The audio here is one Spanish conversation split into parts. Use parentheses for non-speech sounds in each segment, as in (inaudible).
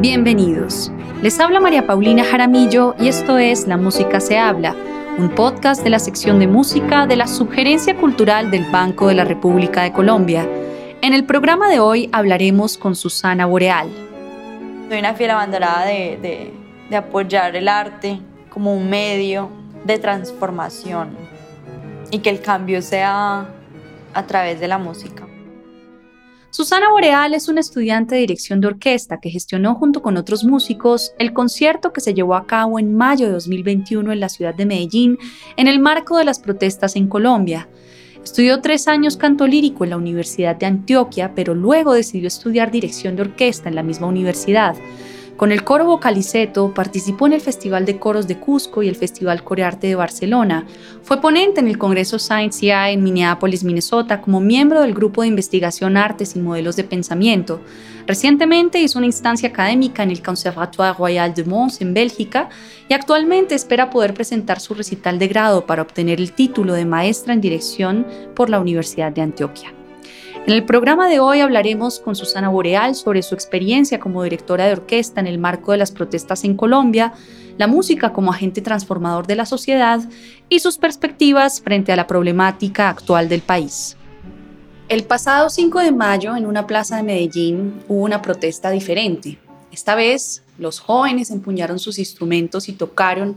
Bienvenidos. Les habla María Paulina Jaramillo y esto es La Música se habla, un podcast de la sección de música de la Sugerencia Cultural del Banco de la República de Colombia. En el programa de hoy hablaremos con Susana Boreal. Soy una fiel abandonada de, de apoyar el arte como un medio de transformación y que el cambio sea a través de la música. Susana Boreal es una estudiante de dirección de orquesta que gestionó junto con otros músicos el concierto que se llevó a cabo en mayo de 2021 en la ciudad de Medellín en el marco de las protestas en Colombia. Estudió tres años canto lírico en la Universidad de Antioquia, pero luego decidió estudiar dirección de orquesta en la misma universidad. Con el coro Vocaliceto participó en el Festival de Coros de Cusco y el Festival Corearte de Barcelona. Fue ponente en el Congreso Science CI en Minneapolis, Minnesota, como miembro del Grupo de Investigación Artes y Modelos de Pensamiento. Recientemente hizo una instancia académica en el Conservatoire Royal de Mons en Bélgica y actualmente espera poder presentar su recital de grado para obtener el título de maestra en dirección por la Universidad de Antioquia. En el programa de hoy hablaremos con Susana Boreal sobre su experiencia como directora de orquesta en el marco de las protestas en Colombia, la música como agente transformador de la sociedad y sus perspectivas frente a la problemática actual del país. El pasado 5 de mayo, en una plaza de Medellín, hubo una protesta diferente. Esta vez, los jóvenes empuñaron sus instrumentos y tocaron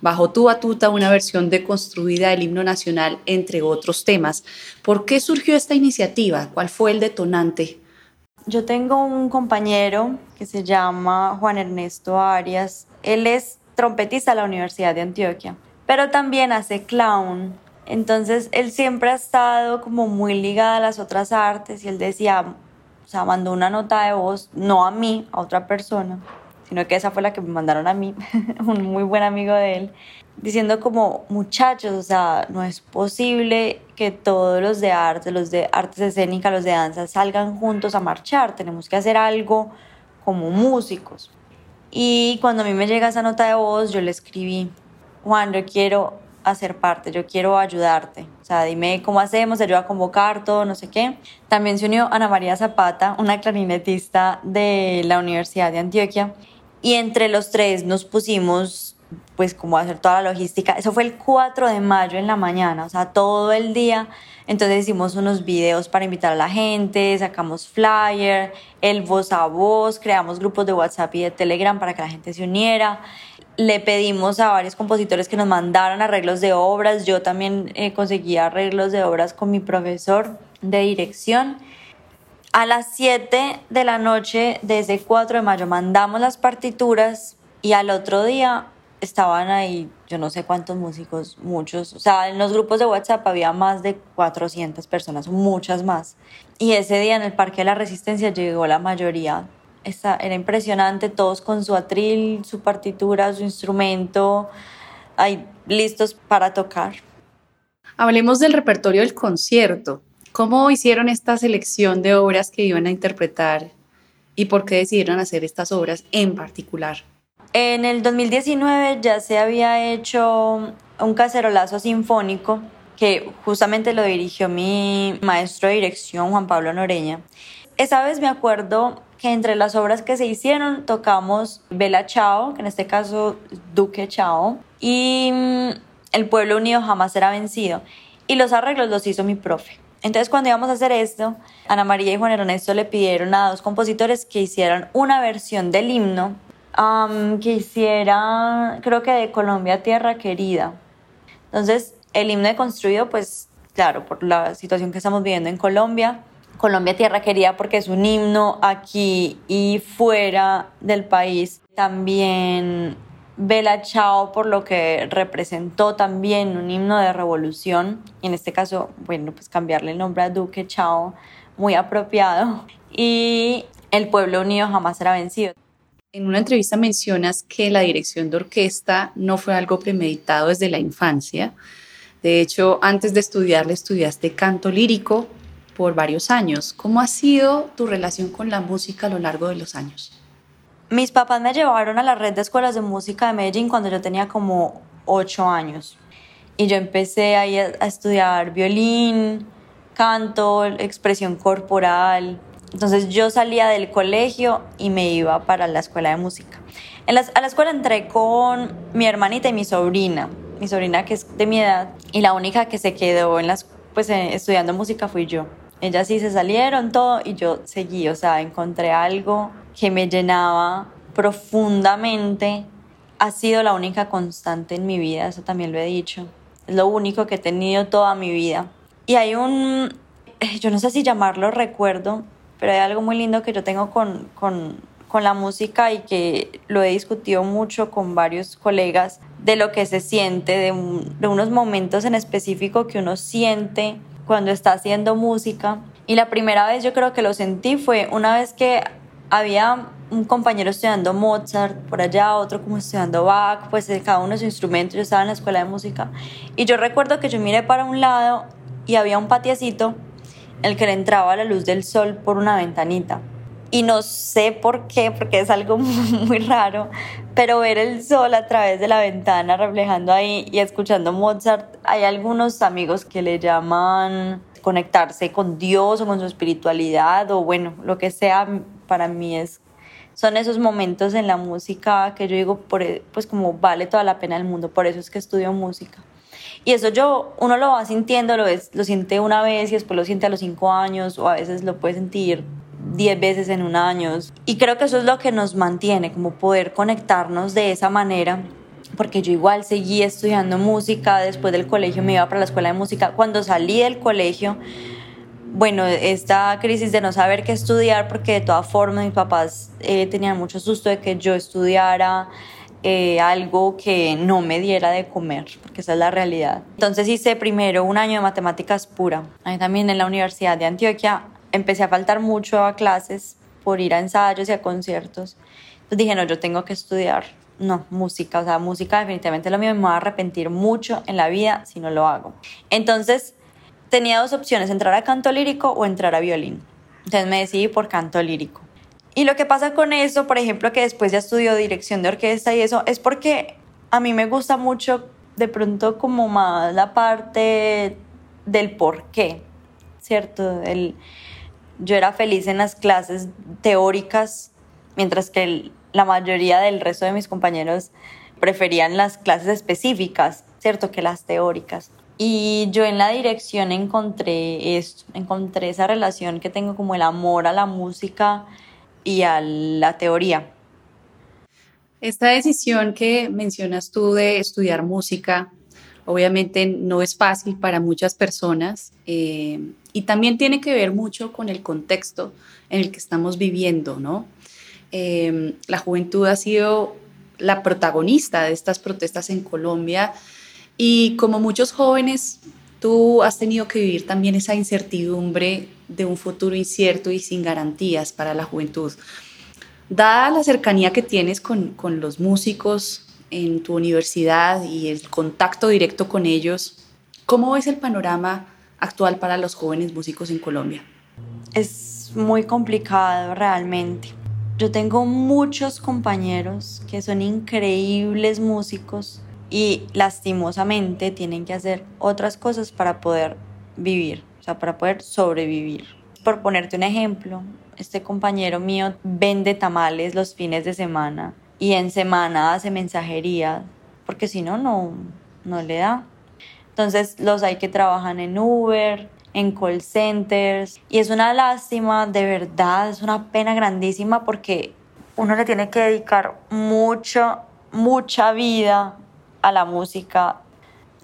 bajo tu batuta una versión deconstruida del himno nacional, entre otros temas. ¿Por qué surgió esta iniciativa? ¿Cuál fue el detonante? Yo tengo un compañero que se llama Juan Ernesto Arias. Él es trompetista de la Universidad de Antioquia, pero también hace clown. Entonces él siempre ha estado como muy ligado a las otras artes y él decía, o sea, mandó una nota de voz, no a mí, a otra persona, sino que esa fue la que me mandaron a mí, (laughs) un muy buen amigo de él, diciendo como muchachos, o sea, no es posible que todos los de arte, los de artes escénicas, los de danza salgan juntos a marchar, tenemos que hacer algo como músicos. Y cuando a mí me llega esa nota de voz, yo le escribí, Juan, yo quiero hacer parte, yo quiero ayudarte. O sea, dime cómo hacemos, ayuda a convocar todo, no sé qué. También se unió Ana María Zapata, una clarinetista de la Universidad de Antioquia, y entre los tres nos pusimos pues como hacer toda la logística. Eso fue el 4 de mayo en la mañana, o sea, todo el día. Entonces hicimos unos videos para invitar a la gente, sacamos flyer, el voz a voz, creamos grupos de WhatsApp y de Telegram para que la gente se uniera. Le pedimos a varios compositores que nos mandaran arreglos de obras. Yo también eh, conseguí arreglos de obras con mi profesor de dirección a las 7 de la noche, desde 4 de mayo, mandamos las partituras y al otro día estaban ahí, yo no sé cuántos músicos, muchos. O sea, en los grupos de WhatsApp había más de 400 personas, muchas más. Y ese día en el Parque de la Resistencia llegó la mayoría. era impresionante, todos con su atril, su partitura, su instrumento, ahí listos para tocar. Hablemos del repertorio del concierto. ¿Cómo hicieron esta selección de obras que iban a interpretar y por qué decidieron hacer estas obras en particular? En el 2019 ya se había hecho un cacerolazo sinfónico que justamente lo dirigió mi maestro de dirección, Juan Pablo Noreña. Esa vez me acuerdo que entre las obras que se hicieron tocamos Bella Chao, que en este caso Duque Chao, y mm, El pueblo unido jamás será vencido. Y los arreglos los hizo mi profe. Entonces cuando íbamos a hacer esto, Ana María y Juan Ernesto le pidieron a dos compositores que hicieran una versión del himno que hiciera, creo que de Colombia Tierra Querida. Entonces el himno de construido, pues claro, por la situación que estamos viviendo en Colombia, Colombia Tierra Querida porque es un himno aquí y fuera del país. También Bella Chao por lo que representó también un himno de revolución, y en este caso, bueno, pues cambiarle el nombre a Duque Chao, muy apropiado, y El pueblo unido jamás será vencido. En una entrevista mencionas que la dirección de orquesta no fue algo premeditado desde la infancia. De hecho, antes de estudiarle estudiaste canto lírico por varios años. ¿Cómo ha sido tu relación con la música a lo largo de los años? Mis papás me llevaron a la red de escuelas de música de Medellín cuando yo tenía como ocho años. Y yo empecé ahí a, estudiar violín, canto, expresión corporal, Entonces yo salía del colegio y me iba para la escuela de música. A la escuela entré con mi hermanita y mi sobrina, mi sobrina que es de mi edad, y la única que se quedó en las, pues, eh, estudiando música fui yo. Ellas sí se salieron todo y yo seguí, o sea, encontré algo que me llenaba profundamente. Ha sido la única constante en mi vida, eso también lo he dicho. Es lo único que he tenido toda mi vida. Y hay un, eh, yo no sé si llamarlo recuerdo, pero hay algo muy lindo que yo tengo con, con, con la música y que lo he discutido mucho con varios colegas de lo que se siente, de, de unos momentos en específico que uno siente cuando está haciendo música. Y la primera vez yo creo que lo sentí fue una vez que había un compañero estudiando Mozart por allá, otro como estudiando Bach, pues cada uno de su instrumento, yo estaba en la escuela de música. Y yo recuerdo que yo miré para un lado y había un patiecito el que le entraba la luz del sol por una ventanita. Y no sé por qué, porque es algo (laughs) muy raro, pero ver el sol a través de la ventana reflejando ahí y escuchando Mozart, hay algunos amigos que le llaman conectarse con Dios o con su espiritualidad o bueno, lo que sea, para mí es son esos momentos en la música que yo digo, por, pues como vale toda la pena el mundo, por eso es que estudio música. Y eso yo, uno lo va sintiendo, lo, lo siente una vez y después lo siente a los cinco años o a veces lo puede sentir diez veces en un año. Y creo que eso es lo que nos mantiene, como poder conectarnos de esa manera porque yo igual seguí estudiando música, después del colegio me iba para la escuela de música. Cuando salí del colegio, bueno, esta crisis de no saber qué estudiar, porque de todas formas mis papás eh, tenían mucho susto de que yo estudiara, eh, algo que no me diera de comer, porque esa es la realidad. Entonces hice primero un año de matemáticas pura. Ahí también en la Universidad de Antioquia empecé a faltar mucho a clases por ir a ensayos y a conciertos. Entonces dije, no, yo tengo que estudiar. No, música, o sea, música definitivamente lo mío, me voy a arrepentir mucho en la vida si no lo hago. Entonces tenía dos opciones, entrar a canto lírico o entrar a violín. Entonces me decidí por canto lírico. Y lo que pasa con eso, por ejemplo, que después ya estudió dirección de orquesta y eso, es porque a mí me gusta mucho de pronto como más la parte del por qué, ¿cierto? El, yo era feliz en las clases teóricas, mientras que la mayoría del resto de mis compañeros preferían las clases específicas, ¿cierto? Que las teóricas. Y yo en la dirección encontré esto, encontré esa relación que tengo como el amor a la música y a la teoría. Esta decisión que mencionas tú de estudiar música, obviamente no es fácil para muchas personas eh, y también tiene que ver mucho con el contexto en el que estamos viviendo, ¿no? Eh, la juventud ha sido la protagonista de estas protestas en Colombia y como muchos jóvenes, tú has tenido que vivir también esa incertidumbre de un futuro incierto y sin garantías para la juventud. Dada la cercanía que tienes con, con los músicos en tu universidad y el contacto directo con ellos, ¿cómo ves el panorama actual para los jóvenes músicos en Colombia? Es muy complicado realmente. Yo tengo muchos compañeros que son increíbles músicos y lastimosamente tienen que hacer otras cosas para poder vivir sea, para poder sobrevivir. Por ponerte un ejemplo, este compañero mío vende tamales los fines de semana y en semana hace mensajería, porque si no, no, le da. Entonces los hay que trabajan en Uber, en call centers y es una lástima, de verdad, es una pena grandísima porque uno le tiene que dedicar mucho, mucha vida a la música.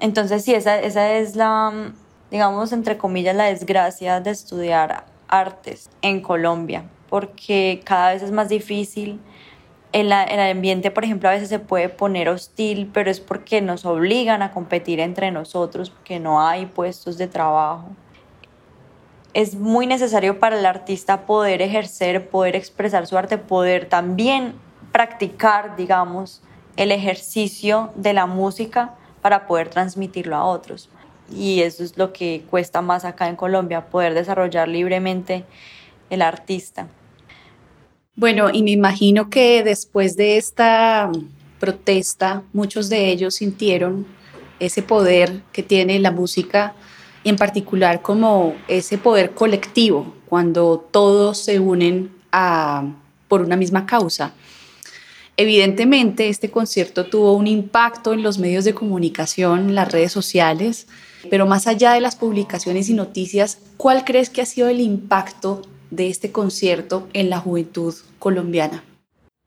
Entonces sí, esa, esa es la, digamos, entre comillas, la desgracia de estudiar artes en Colombia, porque cada vez es más difícil. El, el ambiente, por ejemplo, a veces se puede poner hostil, pero es porque nos obligan a competir entre nosotros, porque no hay puestos de trabajo. Es muy necesario para el artista poder ejercer, poder expresar su arte, poder también practicar, digamos, el ejercicio de la música para poder transmitirlo a otros y eso es lo que cuesta más acá en Colombia, poder desarrollar libremente el artista. Bueno, y me imagino que después de esta protesta, muchos de ellos sintieron ese poder que tiene la música y en particular como ese poder colectivo cuando todos se unen por una misma causa. Evidentemente, este concierto tuvo un impacto en los medios de comunicación, en las redes sociales, pero más allá de las publicaciones y noticias, ¿cuál crees que ha sido el impacto de este concierto en la juventud colombiana?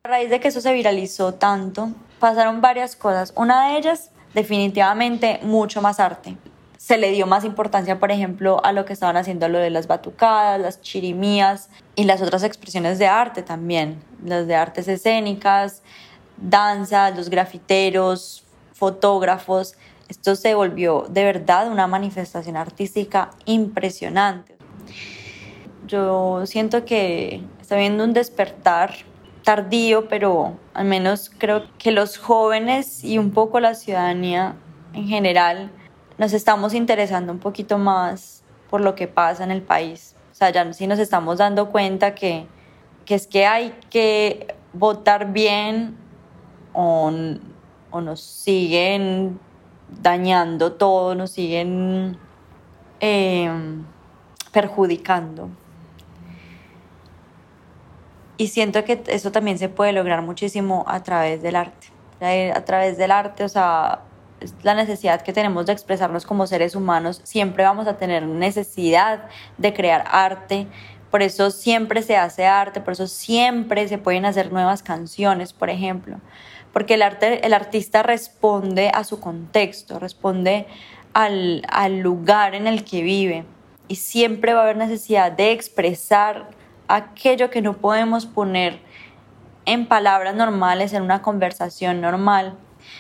A raíz de que eso se viralizó tanto, pasaron varias cosas. Una de ellas, definitivamente, mucho más arte. Se le dio más importancia, por ejemplo, a lo que estaban haciendo lo de las batucadas, las chirimías y las otras expresiones de arte también, las de artes escénicas, danza, los grafiteros, fotógrafos. Esto se volvió de verdad una manifestación artística impresionante. Yo siento que está viendo un despertar tardío, pero al menos creo que los jóvenes y un poco la ciudadanía en general nos estamos interesando un poquito más por lo que pasa en el país. O sea, ya sí nos estamos dando cuenta que, que es que hay que votar bien o, o nos siguen dañando todo, nos siguen eh, perjudicando. Y siento que eso también se puede lograr muchísimo a través del arte. A través del arte, o sea, la necesidad que tenemos de expresarnos como seres humanos, siempre vamos a tener necesidad de crear arte. Por eso siempre se hace arte, por eso siempre se pueden hacer nuevas canciones, por ejemplo porque el, arte, el artista responde a su contexto, responde al, al lugar en el que vive y siempre va a haber necesidad de expresar aquello que no podemos poner en palabras normales, en una conversación normal.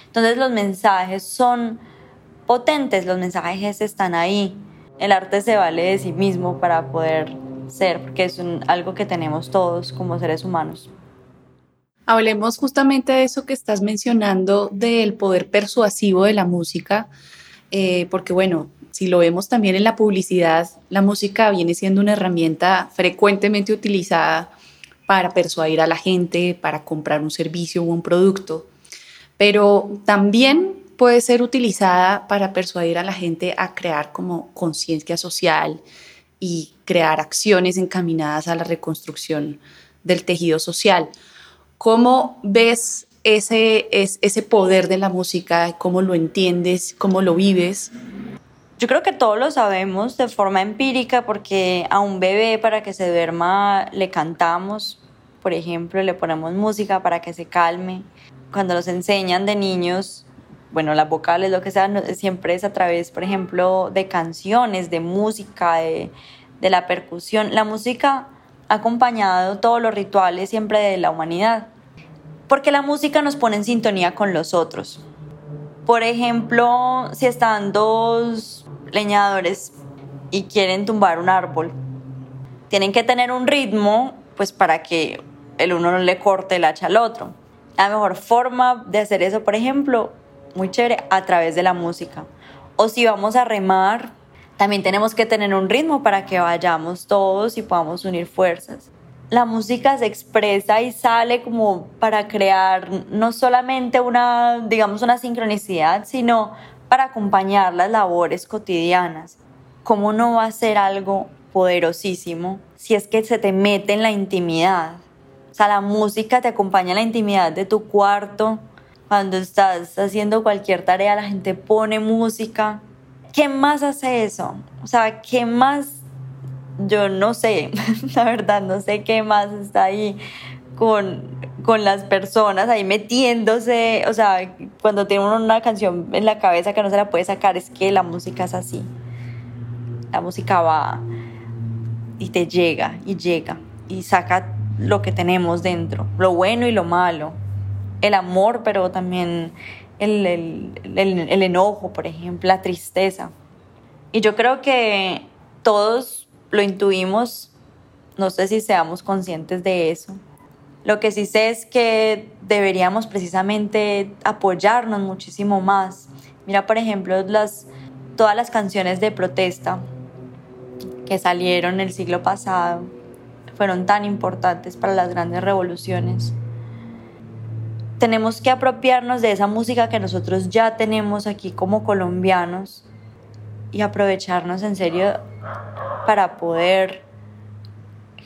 Entonces los mensajes son potentes, los mensajes están ahí. El arte se vale de sí mismo para poder ser, porque es algo que tenemos todos como seres humanos. Hablemos justamente de eso que estás mencionando, del poder persuasivo de la música, eh, porque bueno, si lo vemos también en la publicidad, la música viene siendo una herramienta frecuentemente utilizada para persuadir a la gente, para comprar un servicio o un producto, pero también puede ser utilizada para persuadir a la gente a crear como conciencia social y crear acciones encaminadas a la reconstrucción del tejido social. ¿Cómo ves ese, ese poder de la música? ¿Cómo lo entiendes? ¿Cómo lo vives? Yo creo que todos lo sabemos de forma empírica porque a un bebé para que se duerma le cantamos, por ejemplo, le ponemos música para que se calme. Cuando nos enseñan de niños, bueno, las vocales, lo que sea, siempre es a través, por ejemplo, de canciones, de música, de, de la percusión. La música ha acompañado todos los rituales siempre de la humanidad, porque la música nos pone en sintonía con los otros. Por ejemplo, si están dos leñadores y quieren tumbar un árbol, tienen que tener un ritmo pues para que el uno no le corte el hacha al otro. La mejor forma de hacer eso, por ejemplo, muy chévere, a través de la música. O si vamos a remar, también tenemos que tener un ritmo para que vayamos todos y podamos unir fuerzas. La música se expresa y sale como para crear no solamente una, digamos, una sincronicidad, sino para acompañar las labores cotidianas. ¿Cómo no va a ser algo poderosísimo si es que se te mete en la intimidad? O sea, la música te acompaña en la intimidad de tu cuarto. Cuando estás haciendo cualquier tarea, la gente pone música ¿Qué más hace eso? O sea, ¿qué más? Yo no sé, (laughs) la verdad, no sé qué más está ahí con, con las personas ahí metiéndose. O sea, cuando tiene uno una canción en la cabeza que no se la puede sacar, es que la música es así. La música va y te llega y llega y saca lo que tenemos dentro, lo bueno y lo malo, el amor, pero también el, el, enojo, por ejemplo, la tristeza. Y yo creo que todos lo intuimos, no sé si seamos conscientes de eso. Lo que sí sé es que deberíamos precisamente apoyarnos muchísimo más. Mira, por ejemplo, las, todas las canciones de protesta que salieron el siglo pasado fueron tan importantes para las grandes revoluciones tenemos que apropiarnos de esa música que nosotros ya tenemos aquí como colombianos y aprovecharnos en serio para poder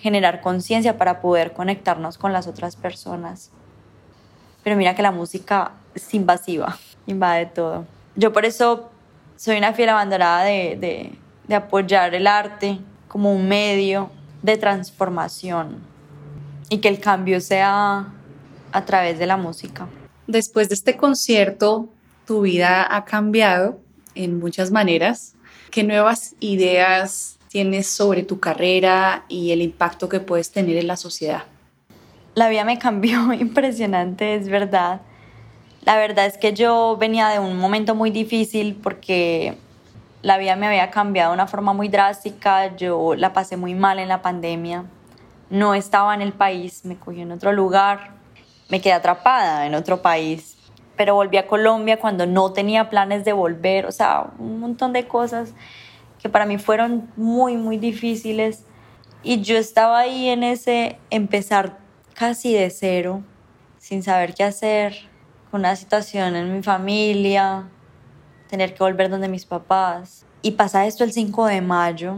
generar conciencia para poder conectarnos con las otras personas. Pero mira que la música es invasiva, invade todo. Yo por eso soy una fiel abandonada de, de apoyar el arte como un medio de transformación y que el cambio sea a través de la música. Después de este concierto, tu vida ha cambiado en muchas maneras. ¿Qué nuevas ideas tienes sobre tu carrera y el impacto que puedes tener en la sociedad? La vida me cambió (laughs) impresionante, es verdad. La verdad es que yo venía de un momento muy difícil porque la vida me había cambiado de una forma muy drástica, yo la pasé muy mal en la pandemia, no estaba en el país, me cogí en otro lugar, me quedé atrapada en otro país, pero volví a Colombia cuando no tenía planes de volver, o sea, un montón de cosas que para mí fueron muy, muy difíciles y yo estaba ahí en ese empezar casi de cero, sin saber qué hacer, con una situación en mi familia, tener que volver donde mis papás. Y pasa esto el 5 de mayo,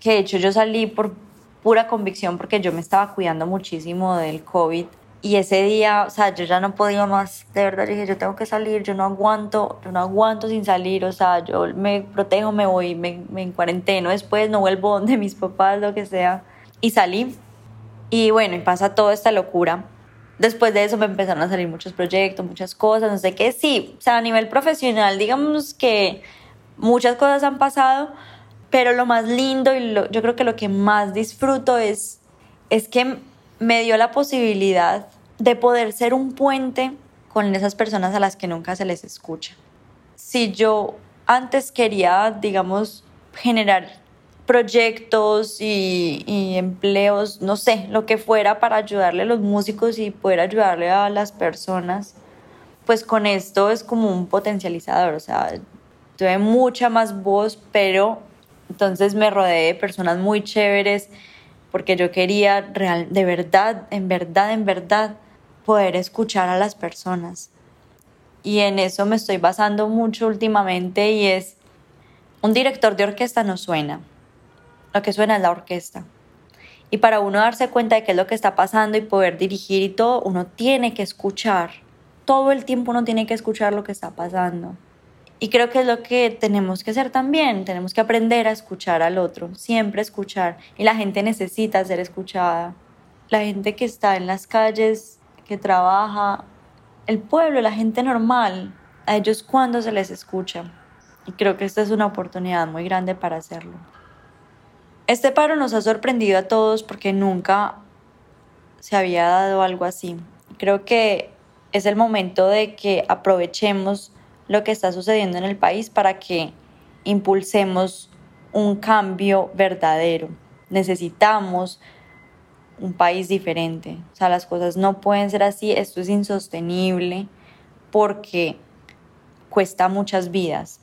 que de hecho yo salí por pura convicción porque yo me estaba cuidando muchísimo del COVID. Y ese día, o sea, yo ya no podía más, de verdad dije, yo tengo que salir, yo no aguanto, yo no aguanto sin salir, o sea, yo me protejo, me voy, me, me en cuarenteno, después no vuelvo (laughs) donde mis papás, lo que sea. Y salí. Y bueno, y pasa toda esta locura después de eso me empezaron a salir muchos proyectos, muchas cosas, no sé qué. Sí, o sea, a nivel profesional, digamos que muchas cosas han pasado, pero lo más lindo y yo creo que lo que más disfruto es, es que me dio la posibilidad de poder ser un puente con esas personas a las que nunca se les escucha. Si yo antes quería, digamos, generar proyectos y, empleos, no sé, lo que fuera para ayudarle a los músicos y poder ayudarle a las personas, pues con esto es como un potencializador, o sea, tuve mucha más voz, pero entonces me rodeé de personas muy chéveres porque yo quería real, de verdad, en verdad, en verdad, poder escuchar a las personas. Y en eso me estoy basando mucho últimamente y es, un director de orquesta no suena, lo que suena es la orquesta. Y para uno darse cuenta de qué es lo que está pasando y poder dirigir y todo, uno tiene que escuchar. Todo el tiempo uno tiene que escuchar lo que está pasando. Y creo que es lo que tenemos que hacer también. Tenemos que aprender a escuchar al otro, siempre escuchar. Y la gente necesita ser escuchada. La gente que está en las calles, que trabaja, el pueblo, la gente normal, a ellos cuando se les escucha. Y creo que esta es una oportunidad muy grande para hacerlo. Este paro nos ha sorprendido a todos porque nunca se había dado algo así. Creo que es el momento de que aprovechemos lo que está sucediendo en el país para que impulsemos un cambio verdadero. Necesitamos un país diferente. O sea, las cosas no pueden ser así. Esto es insostenible porque cuesta muchas vidas.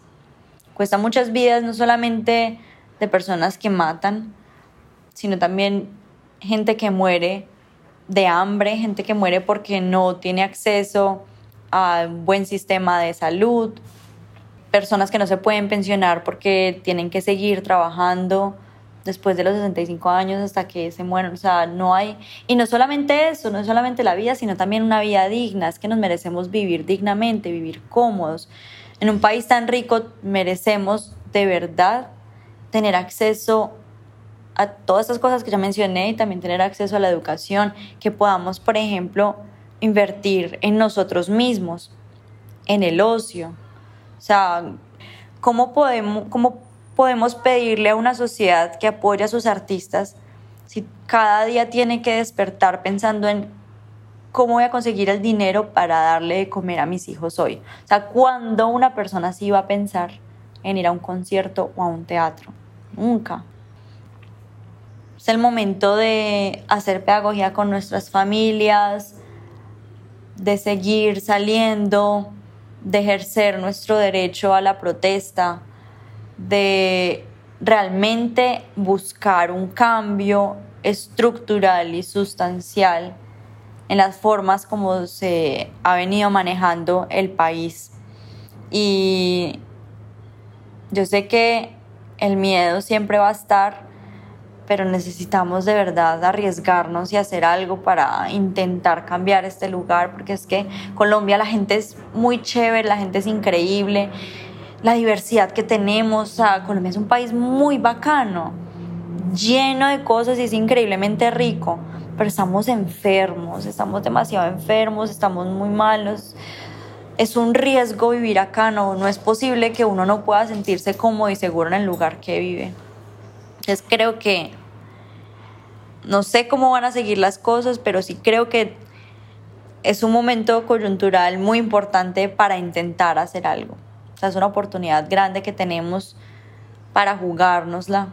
Cuesta muchas vidas no solamente de personas que matan, sino también gente que muere de hambre, gente que muere porque no tiene acceso a un buen sistema de salud, personas que no se pueden pensionar porque tienen que seguir trabajando después de los 65 años hasta que se mueren. O sea, no hay... Y no solamente eso, no solamente la vida, sino también una vida digna. Es que nos merecemos vivir dignamente, vivir cómodos. En un país tan rico merecemos de verdad tener acceso a todas estas cosas que ya mencioné y también tener acceso a la educación, que podamos, por ejemplo, invertir en nosotros mismos, en el ocio. O sea, ¿cómo podemos, cómo podemos pedirle a una sociedad que apoya a sus artistas si cada día tiene que despertar pensando en cómo voy a conseguir el dinero para darle de comer a mis hijos hoy? O sea, ¿cuándo una persona así va a pensar en ir a un concierto o a un teatro. Nunca. Es el momento de hacer pedagogía con nuestras familias, de seguir saliendo, de ejercer nuestro derecho a la protesta, de realmente buscar un cambio estructural y sustancial en las formas como se ha venido manejando el país. Y yo sé que el miedo siempre va a estar, pero necesitamos de verdad arriesgarnos y hacer algo para intentar cambiar este lugar, porque es que Colombia la gente es muy chévere, la gente es increíble, la diversidad que tenemos, o sea, Colombia es un país muy bacano, lleno de cosas y es increíblemente rico, pero estamos enfermos, estamos demasiado enfermos, estamos muy malos. Es un riesgo vivir acá, no, no es posible que uno no pueda sentirse cómodo y seguro en el lugar que vive. Entonces creo que, no sé cómo van a seguir las cosas, pero sí creo que es un momento coyuntural muy importante para intentar hacer algo. O sea, es una oportunidad grande que tenemos para jugárnosla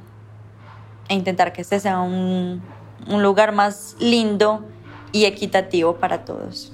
e intentar que este sea un, un lugar más lindo y equitativo para todos.